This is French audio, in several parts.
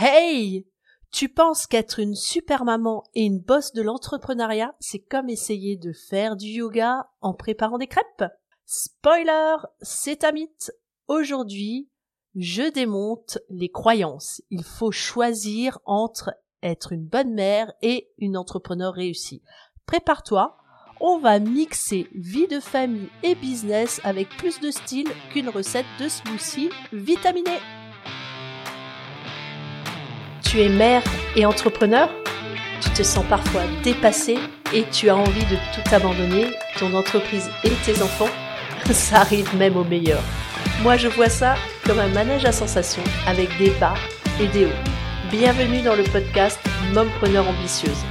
Hey Tu penses qu'être une super maman et une bosse de l'entrepreneuriat, c'est comme essayer de faire du yoga en préparant des crêpes? Spoiler, c'est un mythe. Aujourd'hui, je démonte les croyances. Il faut choisir entre être une bonne mère et une entrepreneur réussie. Prépare-toi, on va mixer vie de famille et business avec plus de style qu'une recette de smoothie vitaminée. Tu es mère et entrepreneur Tu te sens parfois dépassé et tu as envie de tout abandonner, ton entreprise et tes enfants Ça arrive même au meilleur. Moi je vois ça comme un manège à sensations avec des bas et des hauts. Bienvenue dans le podcast Mompreneur ambitieuse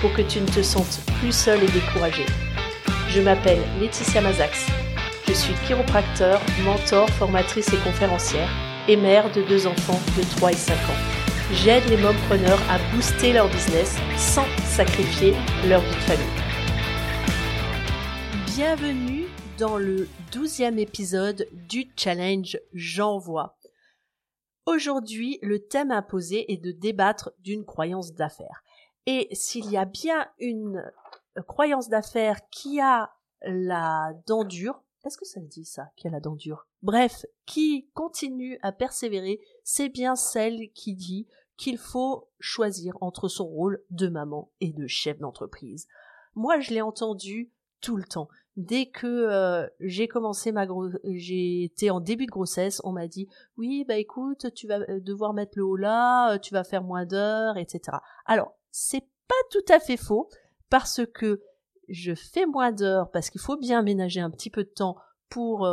pour que tu ne te sentes plus seule et découragée. Je m'appelle Laetitia Mazax. Je suis chiropracteur, mentor, formatrice et conférencière et mère de deux enfants de 3 et 5 ans j'aide les mompreneurs à booster leur business sans sacrifier leur vie de famille. Bienvenue dans le douzième épisode du challenge J'envoie. Aujourd'hui, le thème imposé est de débattre d'une croyance d'affaires. Et s'il y a bien une croyance d'affaires qui a la dent dure, est-ce que ça dit ça, qui a la dent Bref, qui continue à persévérer, c'est bien celle qui dit qu'il faut choisir entre son rôle de maman et de chef d'entreprise. Moi, je l'ai entendu tout le temps. Dès que euh, j'ai commencé ma été en début de grossesse, on m'a dit oui, bah écoute, tu vas euh, devoir mettre le haut là, euh, tu vas faire moins d'heures, etc. Alors, c'est pas tout à fait faux parce que je fais moins d'heures parce qu'il faut bien aménager un petit peu de temps pour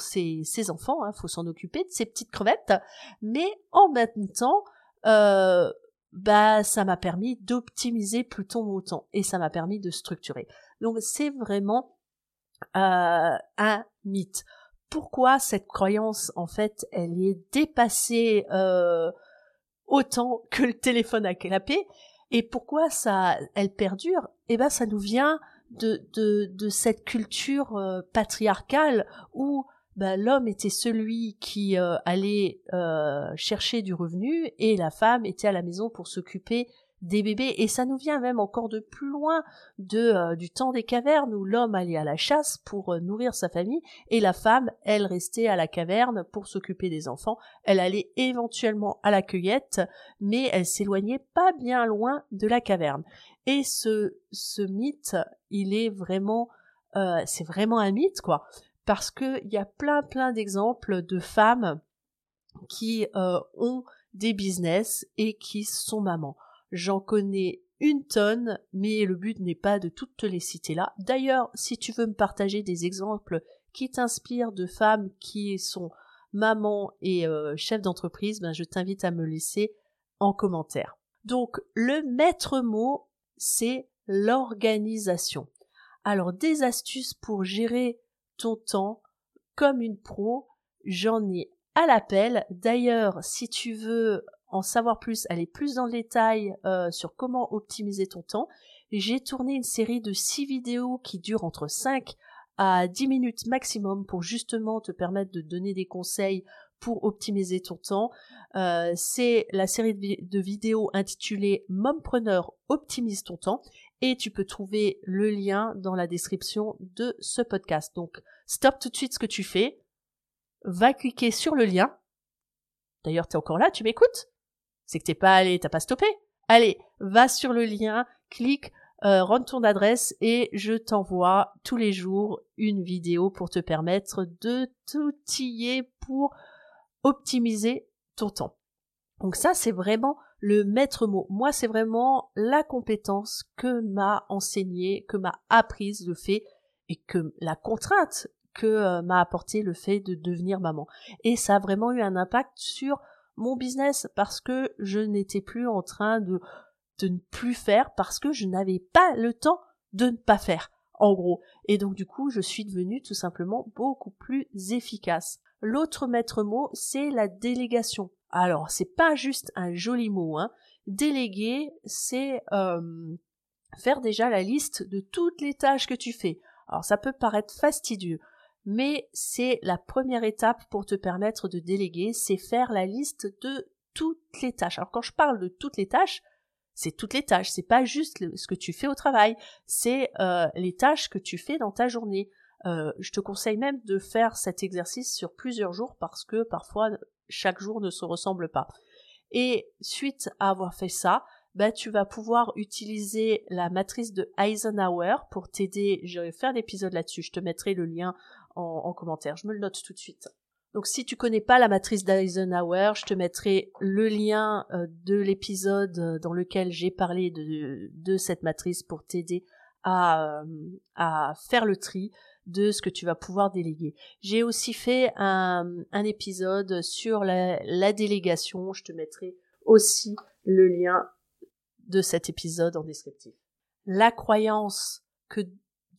ses, ses enfants, il hein, faut s'en occuper de ces petites crevettes, mais en même temps, euh, bah ça m'a permis d'optimiser plutôt mon temps et ça m'a permis de structurer. Donc c'est vraiment euh, un mythe. Pourquoi cette croyance en fait elle est dépassée euh, autant que le téléphone à clapé et pourquoi ça elle perdure? Eh ben ça nous vient de de, de cette culture euh, patriarcale où bah, l'homme était celui qui euh, allait euh, chercher du revenu et la femme était à la maison pour s'occuper des bébés. Et ça nous vient même encore de plus loin de euh, du temps des cavernes où l'homme allait à la chasse pour nourrir sa famille et la femme elle restait à la caverne pour s'occuper des enfants. Elle allait éventuellement à la cueillette mais elle s'éloignait pas bien loin de la caverne et ce ce mythe il est vraiment c'est vraiment un mythe quoi parce qu'il y a plein plein d'exemples de femmes qui euh, ont des business et qui sont mamans. J'en connais une tonne, mais le but n'est pas de toutes te les citer là. D'ailleurs, si tu veux me partager des exemples qui t'inspirent de femmes qui sont mamans et euh, chefs d'entreprise, ben je t'invite à me laisser en commentaire. Donc, le maître mot, c'est l'organisation. Alors, des astuces pour gérer ton temps comme une pro. J'en ai à l'appel. D'ailleurs, si tu veux en savoir plus, aller plus dans le détail euh, sur comment optimiser ton temps, j'ai tourné une série de 6 vidéos qui durent entre 5 à 10 minutes maximum pour justement te permettre de donner des conseils pour optimiser ton temps. Euh, c'est la série de, vidéos intitulée Mompreneur optimise ton temps et tu peux trouver le lien dans la description de ce podcast. Donc, stop tout de suite ce que tu fais, va cliquer sur le lien. D'ailleurs, t'es encore là, tu m'écoutes? C'est que t'es pas allé, t'as pas stoppé Allez, va sur le lien, clique, euh, ton adresse et je t'envoie tous les jours une vidéo pour te permettre de t'outiller pour optimiser ton temps. Donc ça, c'est vraiment le maître mot. Moi, c'est vraiment la compétence que m'a enseigné, que m'a apprise le fait et que la contrainte que euh, m'a apporté le fait de devenir maman. Et ça a vraiment eu un impact sur mon business parce que je n'étais plus en train de, de ne plus faire parce que je n'avais pas le temps de ne pas faire, en gros. Et donc, du coup, je suis devenue tout simplement beaucoup plus efficace. L'autre maître mot, c'est la délégation. Alors, c'est pas juste un joli mot, hein. Déléguer, c'est euh, faire déjà la liste de toutes les tâches que tu fais. Alors, ça peut paraître fastidieux, mais c'est la première étape pour te permettre de déléguer, c'est faire la liste de toutes les tâches. Alors quand je parle de toutes les tâches, c'est toutes les tâches, c'est pas juste ce que tu fais au travail, c'est euh, les tâches que tu fais dans ta journée. Euh, je te conseille même de faire cet exercice sur plusieurs jours parce que parfois chaque jour ne se ressemble pas. Et suite à avoir fait ça, bah, tu vas pouvoir utiliser la matrice de Eisenhower pour t'aider. Je vais faire l'épisode là-dessus. Je te mettrai le lien en, en, commentaire. Je me le note tout de suite. Donc si tu connais pas la matrice d'Eisenhower, je te mettrai le lien euh, de l'épisode euh, dans lequel j'ai parlé de, cette matrice pour t'aider à faire le tri de ce que tu vas pouvoir déléguer. J'ai aussi fait un, épisode sur la, la délégation. Je te mettrai aussi le lien de cet épisode en descriptif. La croyance que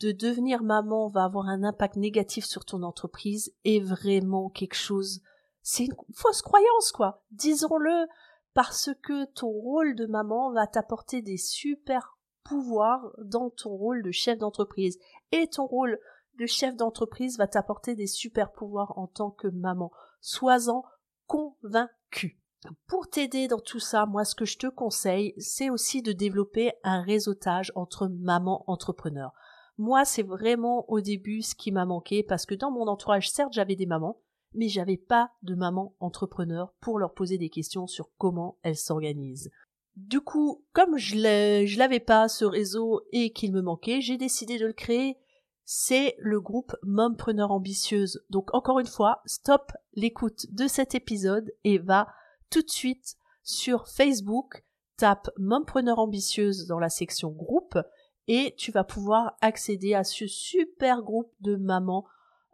de devenir maman va avoir un impact négatif sur ton entreprise est vraiment quelque chose. C'est une fausse croyance, quoi. Disons-le, parce que ton rôle de maman va t'apporter des super pouvoirs dans ton rôle de chef d'entreprise. Et ton rôle de chef d'entreprise va t'apporter des super pouvoirs en tant que maman. Sois-en convaincu. Pour t'aider dans tout ça, moi ce que je te conseille, c'est aussi de développer un réseautage entre mamans entrepreneurs. Moi, c'est vraiment au début ce qui m'a manqué parce que dans mon entourage, certes, j'avais des mamans, mais j'avais pas de mamans entrepreneurs pour leur poser des questions sur comment elles s'organisent. Du coup, comme je l'avais pas ce réseau et qu'il me manquait, j'ai décidé de le créer. C'est le groupe Mompreneur Ambitieuse. Donc encore une fois, stop l'écoute de cet épisode et va tout de suite sur Facebook, tape Mompreneur Ambitieuse dans la section groupe et tu vas pouvoir accéder à ce super groupe de mamans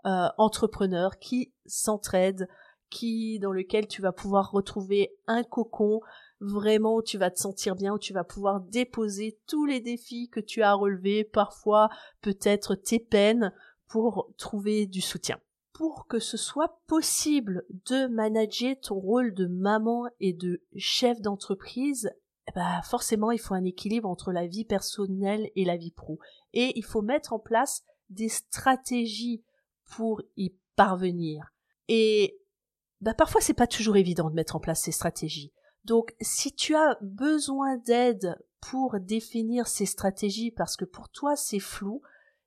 euh, entrepreneurs qui s'entraident, qui dans lequel tu vas pouvoir retrouver un cocon vraiment où tu vas te sentir bien, où tu vas pouvoir déposer tous les défis que tu as relevés, parfois peut-être tes peines pour trouver du soutien. Pour que ce soit possible de manager ton rôle de maman et de chef d'entreprise, bah forcément il faut un équilibre entre la vie personnelle et la vie pro. Et il faut mettre en place des stratégies pour y parvenir. Et bah parfois c'est pas toujours évident de mettre en place ces stratégies. Donc si tu as besoin d'aide pour définir ces stratégies parce que pour toi c'est flou,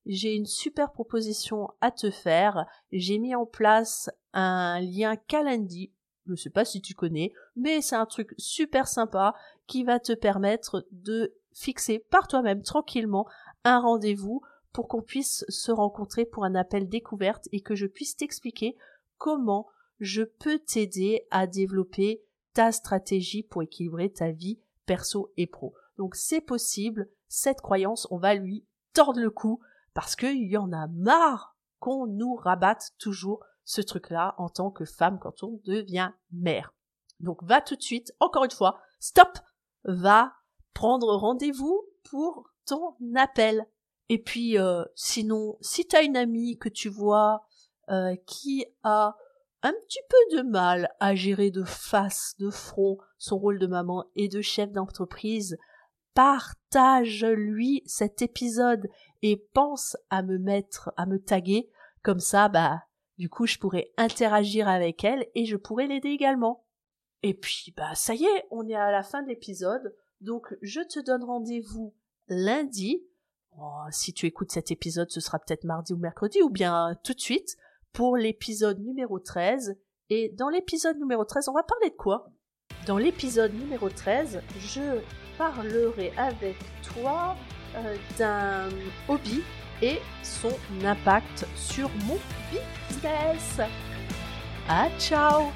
j'ai une super proposition à te faire. J'ai mis en place un lien Calendly. Je ne sais pas si tu connais, mais c'est un truc super sympa qui va te permettre de fixer par toi-même tranquillement un rendez-vous pour qu'on puisse se rencontrer pour un appel découverte et que je puisse t'expliquer comment je peux t'aider à développer ta stratégie pour équilibrer ta vie perso et pro. Donc c'est possible, cette croyance, on va lui tordre le cou parce qu'il y en a marre qu'on nous rabatte toujours ce truc-là en tant que femme quand on devient mère. Donc va tout de suite, encore une fois, stop va prendre rendez-vous pour ton appel. Et puis, euh, sinon, si tu as une amie que tu vois euh, qui a un petit peu de mal à gérer de face, de front, son rôle de maman et de chef d'entreprise, partage-lui cet épisode et pense à me mettre, à me taguer. Comme ça, bah, du coup, je pourrais interagir avec elle et je pourrais l'aider également. Et puis, bah, ça y est, on est à la fin de l'épisode. Donc, je te donne rendez-vous lundi. Oh, si tu écoutes cet épisode, ce sera peut-être mardi ou mercredi, ou bien tout de suite, pour l'épisode numéro 13. Et dans l'épisode numéro 13, on va parler de quoi? Dans l'épisode numéro 13, je parlerai avec toi euh, d'un hobby et son impact sur mon business. Ah, ciao